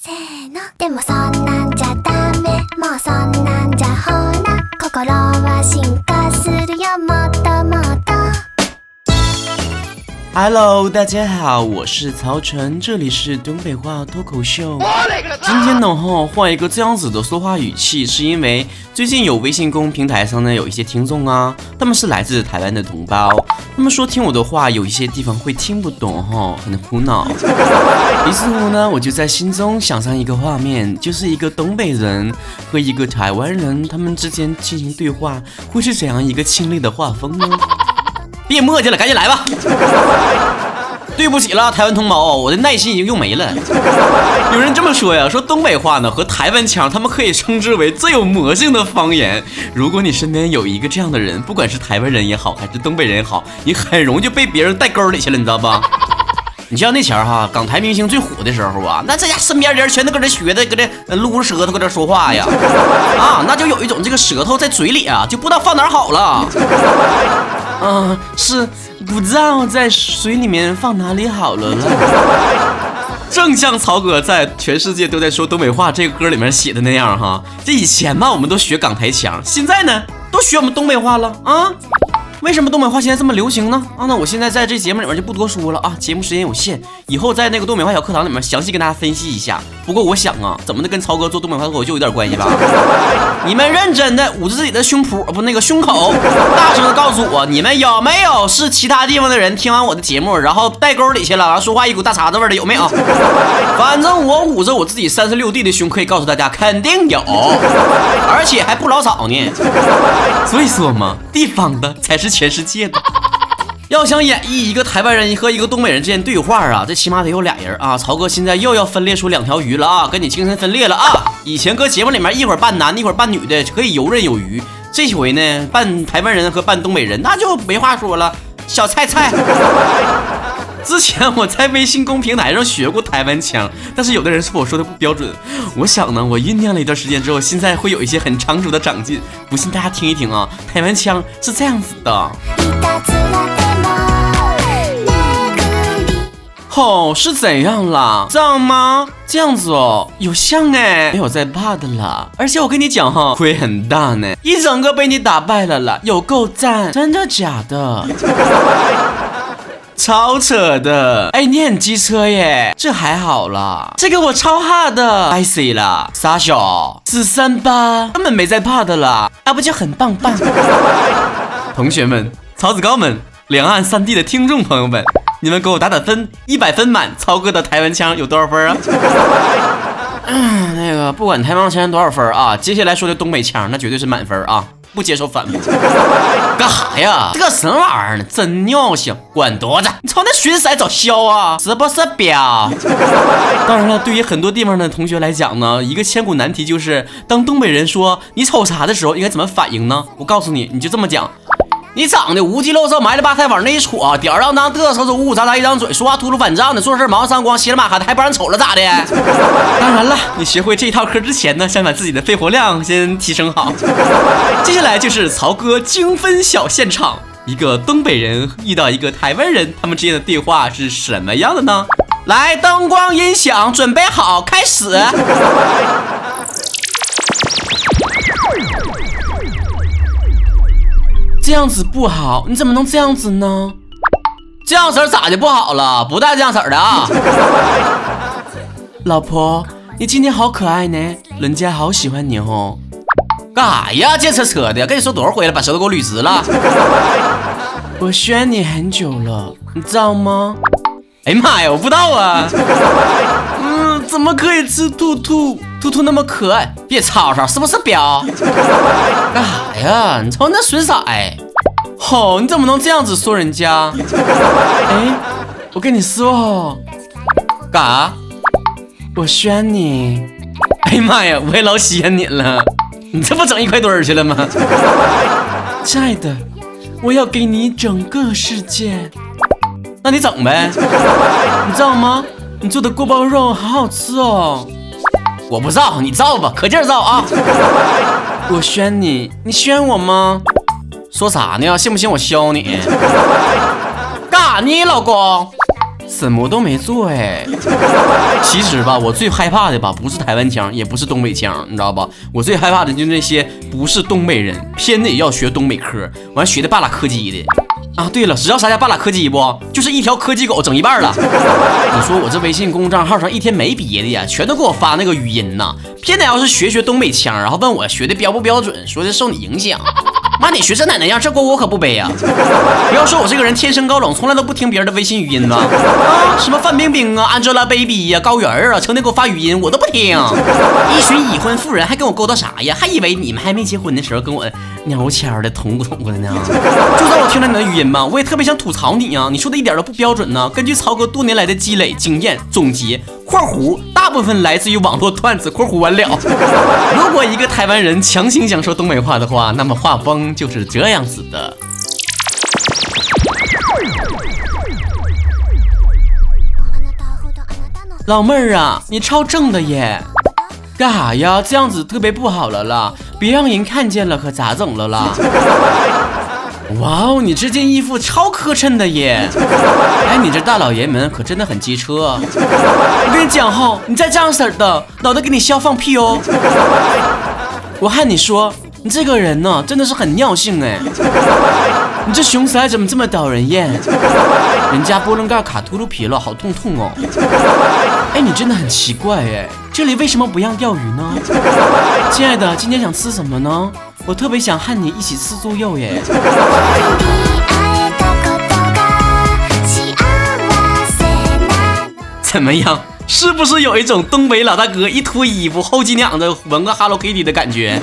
せーの。でもそんなんじゃダメ。もうそんなんじゃほら。心は進化 Hello，大家好，我是曹晨，这里是东北话脱口秀。今天呢，哈，换一个这样子的说话语气，是因为最近有微信公平台上呢有一些听众啊，他们是来自台湾的同胞，他们说听我的话有一些地方会听不懂，哈，很苦恼。于是乎呢，我就在心中想象一个画面，就是一个东北人和一个台湾人，他们之间进行对话，会是怎样一个亲历的画风呢？别磨叽了，赶紧来吧。对不起了，台湾同胞，我的耐心已经用没了。有人这么说呀，说东北话呢和台湾腔，他们可以称之为最有魔性的方言。如果你身边有一个这样的人，不管是台湾人也好，还是东北人也好，你很容易就被别人带沟里去了，你知道吧？你像那前儿哈，港台明星最火的时候啊，那这家身边人全都搁这学的，搁这撸着舌头搁这说话呀，啊，那就有一种这个舌头在嘴里啊，就不知道放哪好了。嗯，是不知道在水里面放哪里好了了。正像曹哥在全世界都在说东北话这个歌里面写的那样哈，这以前吧我们都学港台腔，现在呢都学我们东北话了啊。为什么东北话现在这么流行呢？啊，那我现在在这节目里面就不多说了啊，节目时间有限，以后在那个东北话小课堂里面详细跟大家分析一下。不过我想啊，怎么的跟曹哥做东北话脱口秀有点关系吧？你们认真的捂着自己的胸脯，不那个胸口，大声的告诉我，你们有没有是其他地方的人听完我的节目，然后带沟里去了，然后说话一股大碴子味的，有没有？反正我捂着我自己三十六 D 的胸，可以告诉大家，肯定有，而且还不老早呢。所以说嘛，地方的才是全世界的。要想演绎一个台湾人和一个东北人之间对话啊，这起码得有俩人啊。曹哥现在又要分裂出两条鱼了啊，跟你精神分裂了啊。以前搁节目里面一会儿扮男的，一会儿扮女的，可以游刃有余。这回呢，扮台湾人和扮东北人，那就没话说了。小菜菜，之前我在微信公平台上学过台湾腔，但是有的人说我说的不标准。我想呢，我酝酿了一段时间之后，现在会有一些很长足的长进。不信大家听一听啊，台湾腔是这样子的。いたずらでもめぐり哦，是怎样啦？这样吗？这样子哦，有像哎，没有在怕的啦。而且我跟你讲哈，亏很大呢，一整个被你打败了啦，有够赞，真的假的？ 超扯的！哎，你很机车耶，这还好啦，这个我超怕的，icy 啦，傻小，四三八，根本没在怕的啦，那不就很棒棒？同学们，曹子高们，两岸三地的听众朋友们，你们给我打打分，一百分满，曹哥的台湾腔有多少分啊？嗯，那个不管台湾腔多少分啊，接下来说的东北腔那绝对是满分啊，不接受反驳。干哈呀？这个什么玩意儿呢？真尿性！滚犊子！你瞅那寻色找削啊？是不是彪？当然了，对于很多地方的同学来讲呢，一个千古难题就是，当东北人说你瞅啥的时候，应该怎么反应呢？我告诉你，你就这么讲。你长得无鸡肉瘦，埋了吧菜往那一戳，吊儿郎当，嘚瑟瑟，呜呜喳喳一张嘴，说话秃噜反胀的，做事毛上光，稀里马哈的，还不让人瞅了咋的？当然了，你学会这一套嗑之前呢，先把自己的肺活量先提升好。接下来就是曹哥精分小现场，一个东北人遇到一个台湾人，他们之间的对话是什么样的呢？来，灯光音响准备好，开始。这样子不好，你怎么能这样子呢？这样式儿咋就不好了？不带这样式儿的啊！老婆，你今天好可爱呢，人家好喜欢你哦。干啥呀？贱扯扯的，跟你说多少回了，把舌头给我捋直了。我选你很久了，你知道吗？哎呀妈呀，我不知道啊。嗯，怎么可以吃兔兔？兔兔那么可爱，别吵吵，是不是表？干 啥呀？你瞅那损色！吼、你怎么能这样子说人家？哎，我跟你说哦，干啥？我宣你。哎呀妈呀，我也老喜欢你了。你这不整一块堆儿去了吗？亲爱的，我要给你整个世界。那你整呗，你知道吗？你做的锅包肉好好吃哦。我不造，你造吧，可劲儿造啊！我宣你，你宣我吗？说啥呢？信不信我削你？干啥呢，老公？什么都没做哎。其实吧，我最害怕的吧，不是台湾腔，也不是东北腔，你知道吧？我最害怕的就是那些不是东北人，偏得要学东北嗑，完学的半拉柯基的。啊，对了，知道啥叫半拉柯基不？就是一条柯基狗整一半了。你说我这微信公众账号上一天没别的呀，全都给我发那个语音呐，偏得要是学学东北腔，然后问我学的标不标准，说的受你影响。妈，你学这奶奶样，这锅我可不背呀！不要说我这个人天生高冷，从来都不听别人的微信语音呢。啊，什么范冰冰啊，Angelababy 呀，高圆圆啊，成天给我发语音，我都不听。一群已婚妇人还跟我勾搭啥呀？还以为你们还没结婚的时候跟我鸟悄的捅咕捅咕的呢。就算我听了你的语音吧，我也特别想吐槽你呀！你说的一点都不标准呢。根据曹哥多年来的积累经验总结（括弧大部分来自于网络段子）（括弧完了）。如果一个台湾人强行想说东北话的话，那么画风。就是这样子的，老妹儿啊，你超正的耶！干啥呀？这样子特别不好了啦，别让人看见了，可咋整了啦？哇哦，你这件衣服超磕碜的耶！哎，你这大老爷们可真的很机车。我跟你讲哈，你再这样式的，脑袋给你削放屁哦！我和你说。你这个人呢，真的是很尿性哎！你这熊腮怎么这么讨人厌？人家波棱盖卡秃噜皮了，好痛痛哦！哎，你真的很奇怪哎，这里为什么不让钓鱼呢？亲爱的，今天想吃什么呢？我特别想和你一起吃猪肉耶！怎么样？是不是有一种东北老大哥一脱衣服后脊梁子纹个 Hello Kitty 的感觉？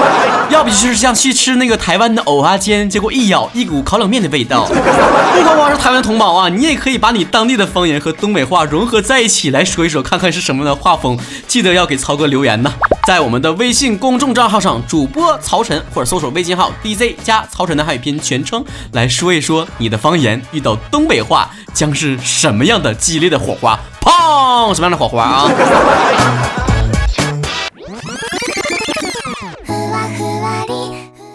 要不就是像去吃那个台湾的藕啊煎，结果一咬一股烤冷面的味道。不光光是台湾同胞啊，你也可以把你当地的方言和东北话融合在一起来说一说，看看是什么的画风。记得要给曹哥留言呢，在我们的微信公众账号上，主播曹晨或者搜索微信号 DZ 加曹晨的汉语拼全称来说一说你的方言遇到东北话将是什么样的激烈的火花。砰！什么样的火花啊？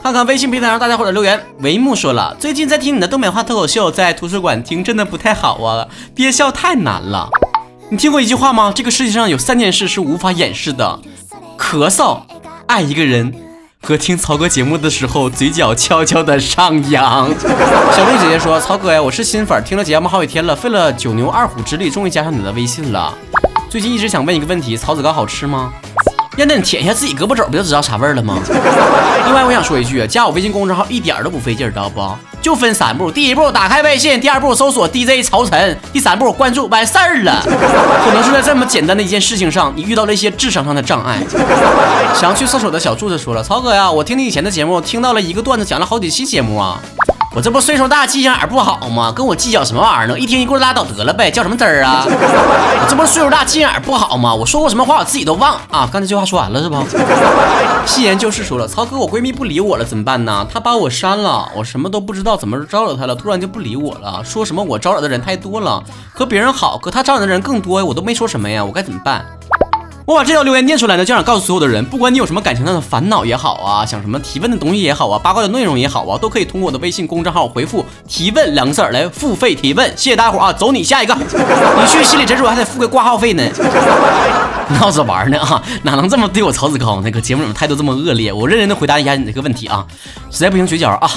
看看微信平台上大家伙的留言。维木说了，最近在听你的东北话脱口秀，在图书馆听真的不太好啊，憋笑太难了。你听过一句话吗？这个世界上有三件事是无法掩饰的：咳嗽、爱一个人。和听曹哥节目的时候，嘴角悄悄的上扬。小鹿姐姐说：“曹哥呀，我是新粉，听了节目好几天了，费了九牛二虎之力，终于加上你的微信了。最近一直想问一个问题，曹子糕好吃吗？”让你舔一下自己胳膊肘，不就知道啥味儿了吗？另外，我想说一句，加我微信公众号一点都不费劲，知道不？就分三步：第一步，打开微信；第二步，搜索 DJ 曹晨；第三步，关注，完事儿了。可能是在这么简单的一件事情上，你遇到了一些智商上的障碍。想去厕所的小柱子说了：“曹哥呀，我听你以前的节目，听到了一个段子，讲了好几期节目啊。”我这不岁数大，记性眼不好吗？跟我计较什么玩意儿呢？一听一过拉倒得了呗，较什么真儿啊？我这不岁数大，记性眼不好吗？我说过什么话，我自己都忘啊！刚才这句话说完了是不？戏言就是说了，曹哥，我闺蜜不理我了，怎么办呢？她把我删了，我什么都不知道，怎么招惹她了？突然就不理我了，说什么我招惹的人太多了，和别人好，可她招惹的人更多，我都没说什么呀，我该怎么办？我把这条留言念出来呢，就想告诉所有的人，不管你有什么感情上的烦恼也好啊，想什么提问的东西也好啊，八卦的内容也好啊，都可以通过我的微信公众号回复“提问”两个字来付费提问。谢谢大伙啊，走你下一个，你去心理诊所还得付个挂号费呢。闹着玩呢啊，哪能这么对我曹子高那个节目里面态度这么恶劣？我认真的回答一下你这个问题啊，实在不行绝交啊。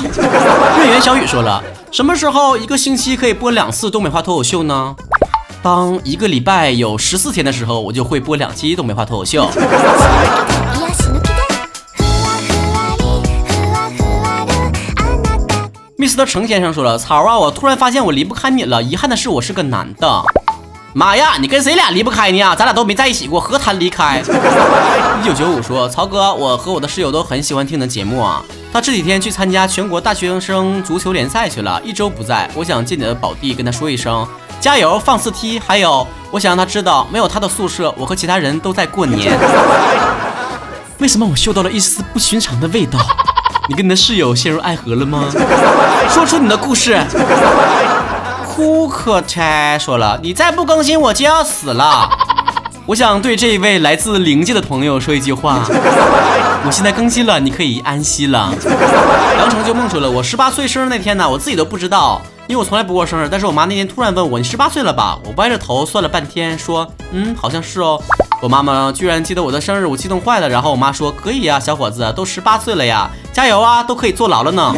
月圆小雨说了，什么时候一个星期可以播两次东北话脱口秀呢？当一个礼拜有十四天的时候，我就会播两期东北话脱口秀。Mr. 程先生说了，曹啊，我突然发现我离不开你了。遗憾的是，我是个男的。妈呀，你跟谁俩离不开呢？咱俩都没在一起过，何谈离开？一九九五说，曹哥，我和我的室友都很喜欢听你的节目啊。他这几天去参加全国大学生足球联赛去了，一周不在。我想借你的宝地跟他说一声。加油，放肆踢还有，我想让他知道，没有他的宿舍，我和其他人都在过年。为什么我嗅到了一丝不寻常的味道？你跟你的室友陷入爱河了吗？说出你的故事。哭可拆说了，你再不更新，我就要死了。我想对这一位来自灵界的朋友说一句话：我现在更新了，你可以安息了。杨成就梦说了，我十八岁生日那天呢，我自己都不知道。因为我从来不过生日。但是我妈那天突然问我：“你十八岁了吧？”我歪着头算了半天，说：“嗯，好像是哦。”我妈妈居然记得我的生日，我激动坏了。然后我妈说：“可以呀，小伙子，都十八岁了呀，加油啊，都可以坐牢了呢，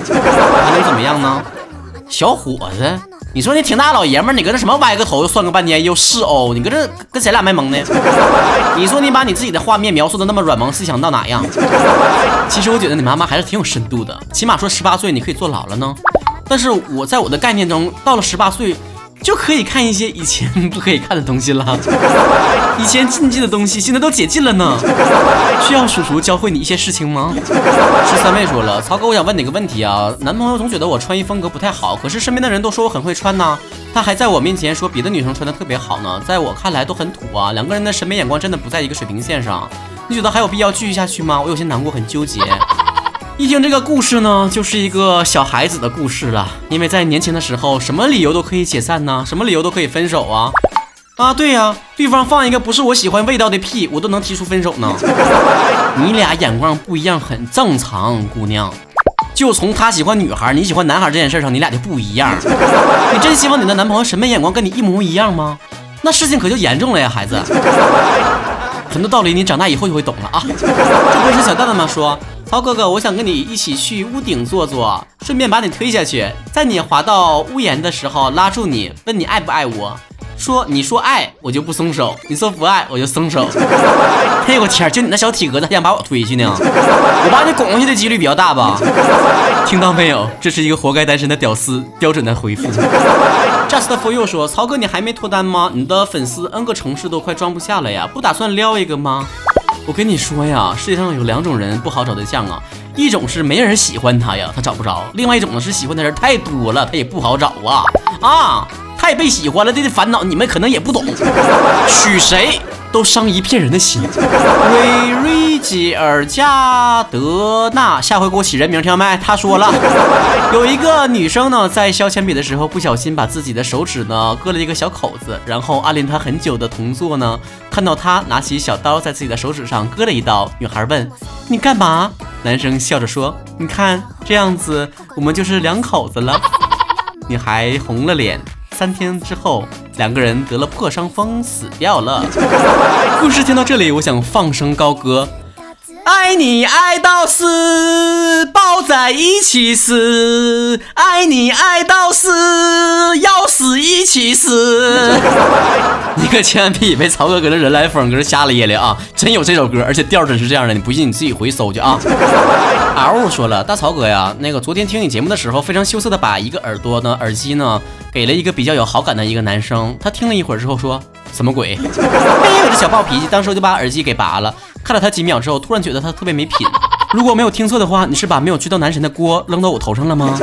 还能怎么样呢？”小伙子，你说你挺大老爷们，你搁这什么歪个头又算个半天又是哦，你搁这跟谁俩卖萌呢？你说你把你自己的画面描述的那么软萌，是想到哪样？其实我觉得你妈妈还是挺有深度的，起码说十八岁你可以坐牢了呢。但是我在我的概念中，到了十八岁。就可以看一些以前 不可以看的东西了，以前禁忌的东西现在都解禁了呢。需要叔叔教会你一些事情吗？十三妹说了，曹哥，我想问你个问题啊，男朋友总觉得我穿衣风格不太好，可是身边的人都说我很会穿呢，他还在我面前说别的女生穿的特别好呢，在我看来都很土啊，两个人的审美眼光真的不在一个水平线上，你觉得还有必要继续下去吗？我有些难过，很纠结。一听这个故事呢，就是一个小孩子的故事了。因为在年轻的时候，什么理由都可以解散呢？什么理由都可以分手啊？啊，对呀，对方放一个不是我喜欢味道的屁，我都能提出分手呢。你俩眼光不一样很正常，姑娘。就从他喜欢女孩，你喜欢男孩这件事上，你俩就不一样。你真希望你的男朋友审美眼光跟你一模一样吗？那事情可就严重了呀，孩子。很多道理你长大以后就会懂了啊。这不是小蛋蛋吗？说。曹哥哥，我想跟你一起去屋顶坐坐，顺便把你推下去，在你滑到屋檐的时候拉住你，问你爱不爱我。说你说爱我就不松手，你说不爱我就松手。哎呦我天，就你那小体格子还想把我推下去呢？我把你拱下去的几率比较大吧？听到没有？这是一个活该单身的屌丝标准的回复。Just for you 说，曹哥你还没脱单吗？你的粉丝 N 个城市都快装不下了呀，不打算撩一个吗？我跟你说呀，世界上有两种人不好找对象啊，一种是没人喜欢他呀，他找不着；另外一种呢是喜欢的人太多了，他也不好找啊啊！太被喜欢了这的烦恼，你们可能也不懂，娶谁？都伤一片人的心。瑞瑞吉尔加德纳，下回给我起人名，听到没？他说了，有一个女生呢，在削铅笔的时候不小心把自己的手指呢割了一个小口子，然后暗恋她很久的同座呢，看到她拿起小刀在自己的手指上割了一刀。女孩问：“你干嘛？”男生笑着说：“你看这样子，我们就是两口子了。”女孩红了脸。三天之后，两个人得了破伤风，死掉了。故事听到这里，我想放声高歌。爱你爱到死，抱在一起死；爱你爱到死，要死一起死。你可千万别以为曹哥搁这人来疯，搁这瞎咧咧啊！真有这首歌，而且调真是这样的。你不信你自己回搜去啊。嗷说了，大曹哥呀，那个昨天听你节目的时候，非常羞涩的把一个耳朵呢耳机呢给了一个比较有好感的一个男生。他听了一会儿之后说。什么鬼？哎，我这小暴脾气，当时我就把耳机给拔了。看了他几秒之后，突然觉得他特别没品。如果没有听错的话，你是把没有追到男神的锅扔到我头上了吗？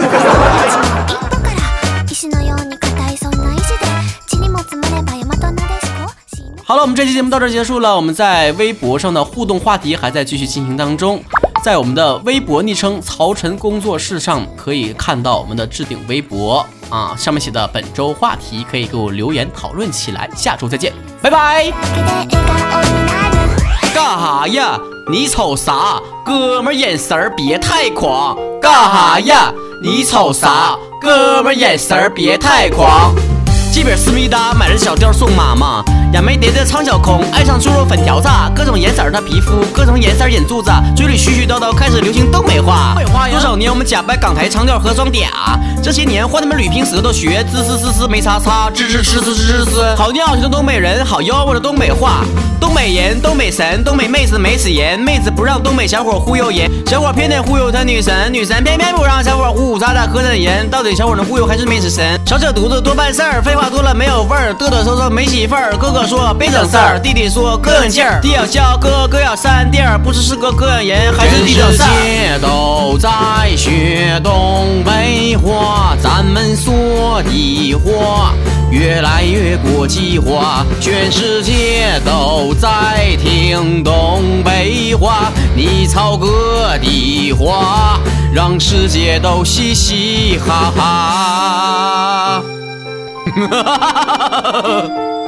好了，我们这期节目到这结束了。我们在微博上的互动话题还在继续进行当中。在我们的微博昵称“曹晨工作室”上可以看到我们的置顶微博啊，上面写的本周话题可以给我留言讨论起来。下周再见，拜拜。干哈呀？你瞅啥？哥们眼神儿别太狂。干哈呀？你瞅啥？哥们眼神儿别太狂。这本思密达，买了小吊送妈妈。亚美蝶的苍小空，爱上猪肉粉条子。各种颜色的皮肤，各种颜色眼珠子，嘴里絮絮叨叨，开始流行东北话。多少年我们假扮港台腔调和装嗲，这些年换他们捋平舌头学，滋滋滋滋没叉叉，吱吱吱吱吱吱。好尿性的东北人，好吆喝的东北话。东北人，东北神，东北妹子没死人，妹子不让东北小伙忽悠人，小伙偏得忽悠他女神，女神偏偏不让小伙呼呼喳喳喝着人。到底小伙能忽悠还是没死神？少扯犊子多办事儿，废话。话多了没有味儿，嘚嘚瑟瑟没媳妇儿。哥哥说别整事儿，弟弟说膈应劲儿。弟要笑，哥哥要扇地儿，不知是个膈应人还是弟整事儿。全世界都在学东北话，咱们说的话越来越国际化。全世界都在听东北话，你操哥的话，让世界都嘻嘻哈哈。哈哈哈哈哈！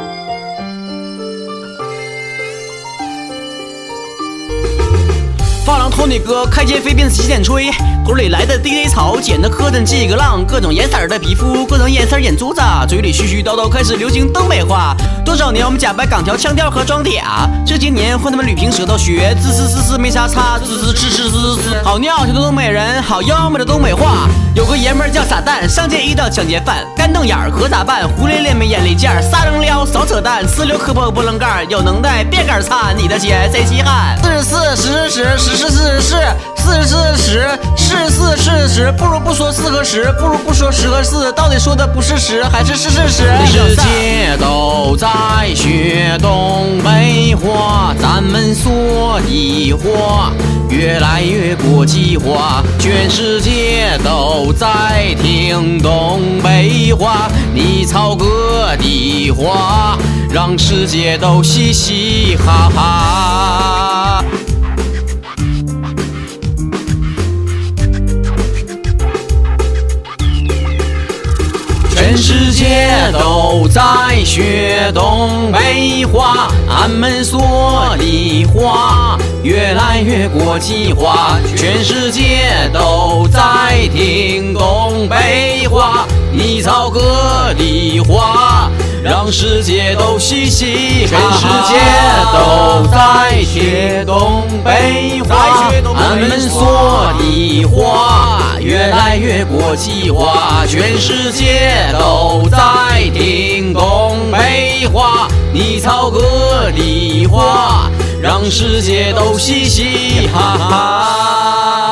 发廊托尼哥开街飞辫子洗剪吹，头里来的 DJ 草剪的磕碜几个浪，各种颜色的皮肤，各种颜色眼珠子，嘴里絮絮叨叨开始流行东北话。多少年我们假扮港条腔调和装嗲，这些年换他们捋平舌头学，滋滋滋滋没啥差，滋滋滋滋滋滋好尿小东北人，好妖媚的东北话。有个爷们儿叫傻蛋，上街遇到抢劫犯，干瞪眼儿可咋办？胡咧咧没眼力见儿，撒扔撩少扯淡，呲溜磕破波棱盖儿，有能耐别杆儿擦，你的钱谁稀罕？四十四十十十十四十四四十四十是四是十，不如不说四和十，不如不说十和四，到底说的不是十还是是是十？世界都在学东北话，咱们说的话越来越国际化，全世界都在听东北话，你操哥的话，让世界都嘻嘻哈哈。全世界都在学东北话，俺们说的话越来越国际化。全世界都在听东北话，你操哥的话，让世界都嘻嘻哈哈。全世界都在学东北话，俺们说的话越来越国际化。全世界都在听东北话，你操哥的话，让世界都嘻嘻哈哈。